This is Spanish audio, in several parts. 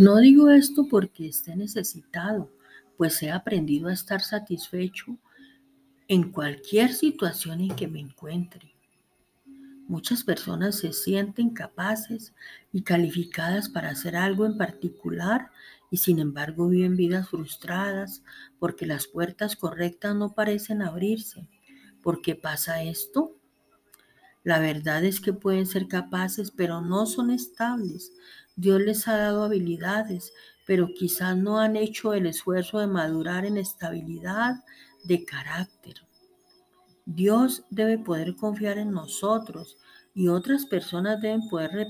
No digo esto porque esté necesitado, pues he aprendido a estar satisfecho en cualquier situación en que me encuentre. Muchas personas se sienten capaces y calificadas para hacer algo en particular y sin embargo viven vidas frustradas porque las puertas correctas no parecen abrirse. ¿Por qué pasa esto? La verdad es que pueden ser capaces, pero no son estables. Dios les ha dado habilidades, pero quizás no han hecho el esfuerzo de madurar en estabilidad de carácter. Dios debe poder confiar en nosotros y otras personas deben poder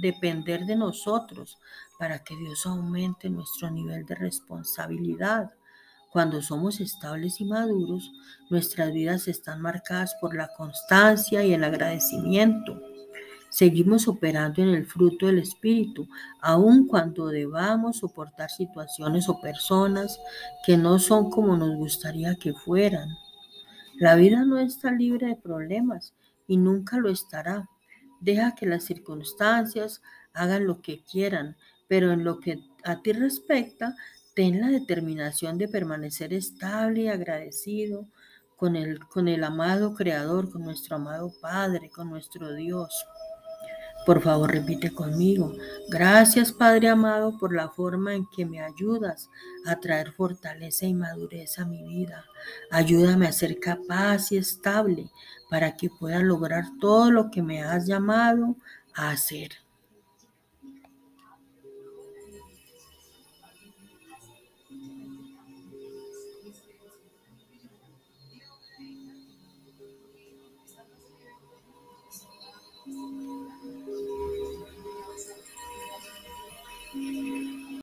depender de nosotros para que Dios aumente nuestro nivel de responsabilidad. Cuando somos estables y maduros, nuestras vidas están marcadas por la constancia y el agradecimiento. Seguimos operando en el fruto del Espíritu, aun cuando debamos soportar situaciones o personas que no son como nos gustaría que fueran. La vida no está libre de problemas y nunca lo estará. Deja que las circunstancias hagan lo que quieran, pero en lo que a ti respecta, ten la determinación de permanecer estable y agradecido con el, con el amado Creador, con nuestro amado Padre, con nuestro Dios. Por favor, repite conmigo. Gracias, Padre amado, por la forma en que me ayudas a traer fortaleza y madurez a mi vida. Ayúdame a ser capaz y estable para que pueda lograr todo lo que me has llamado a hacer.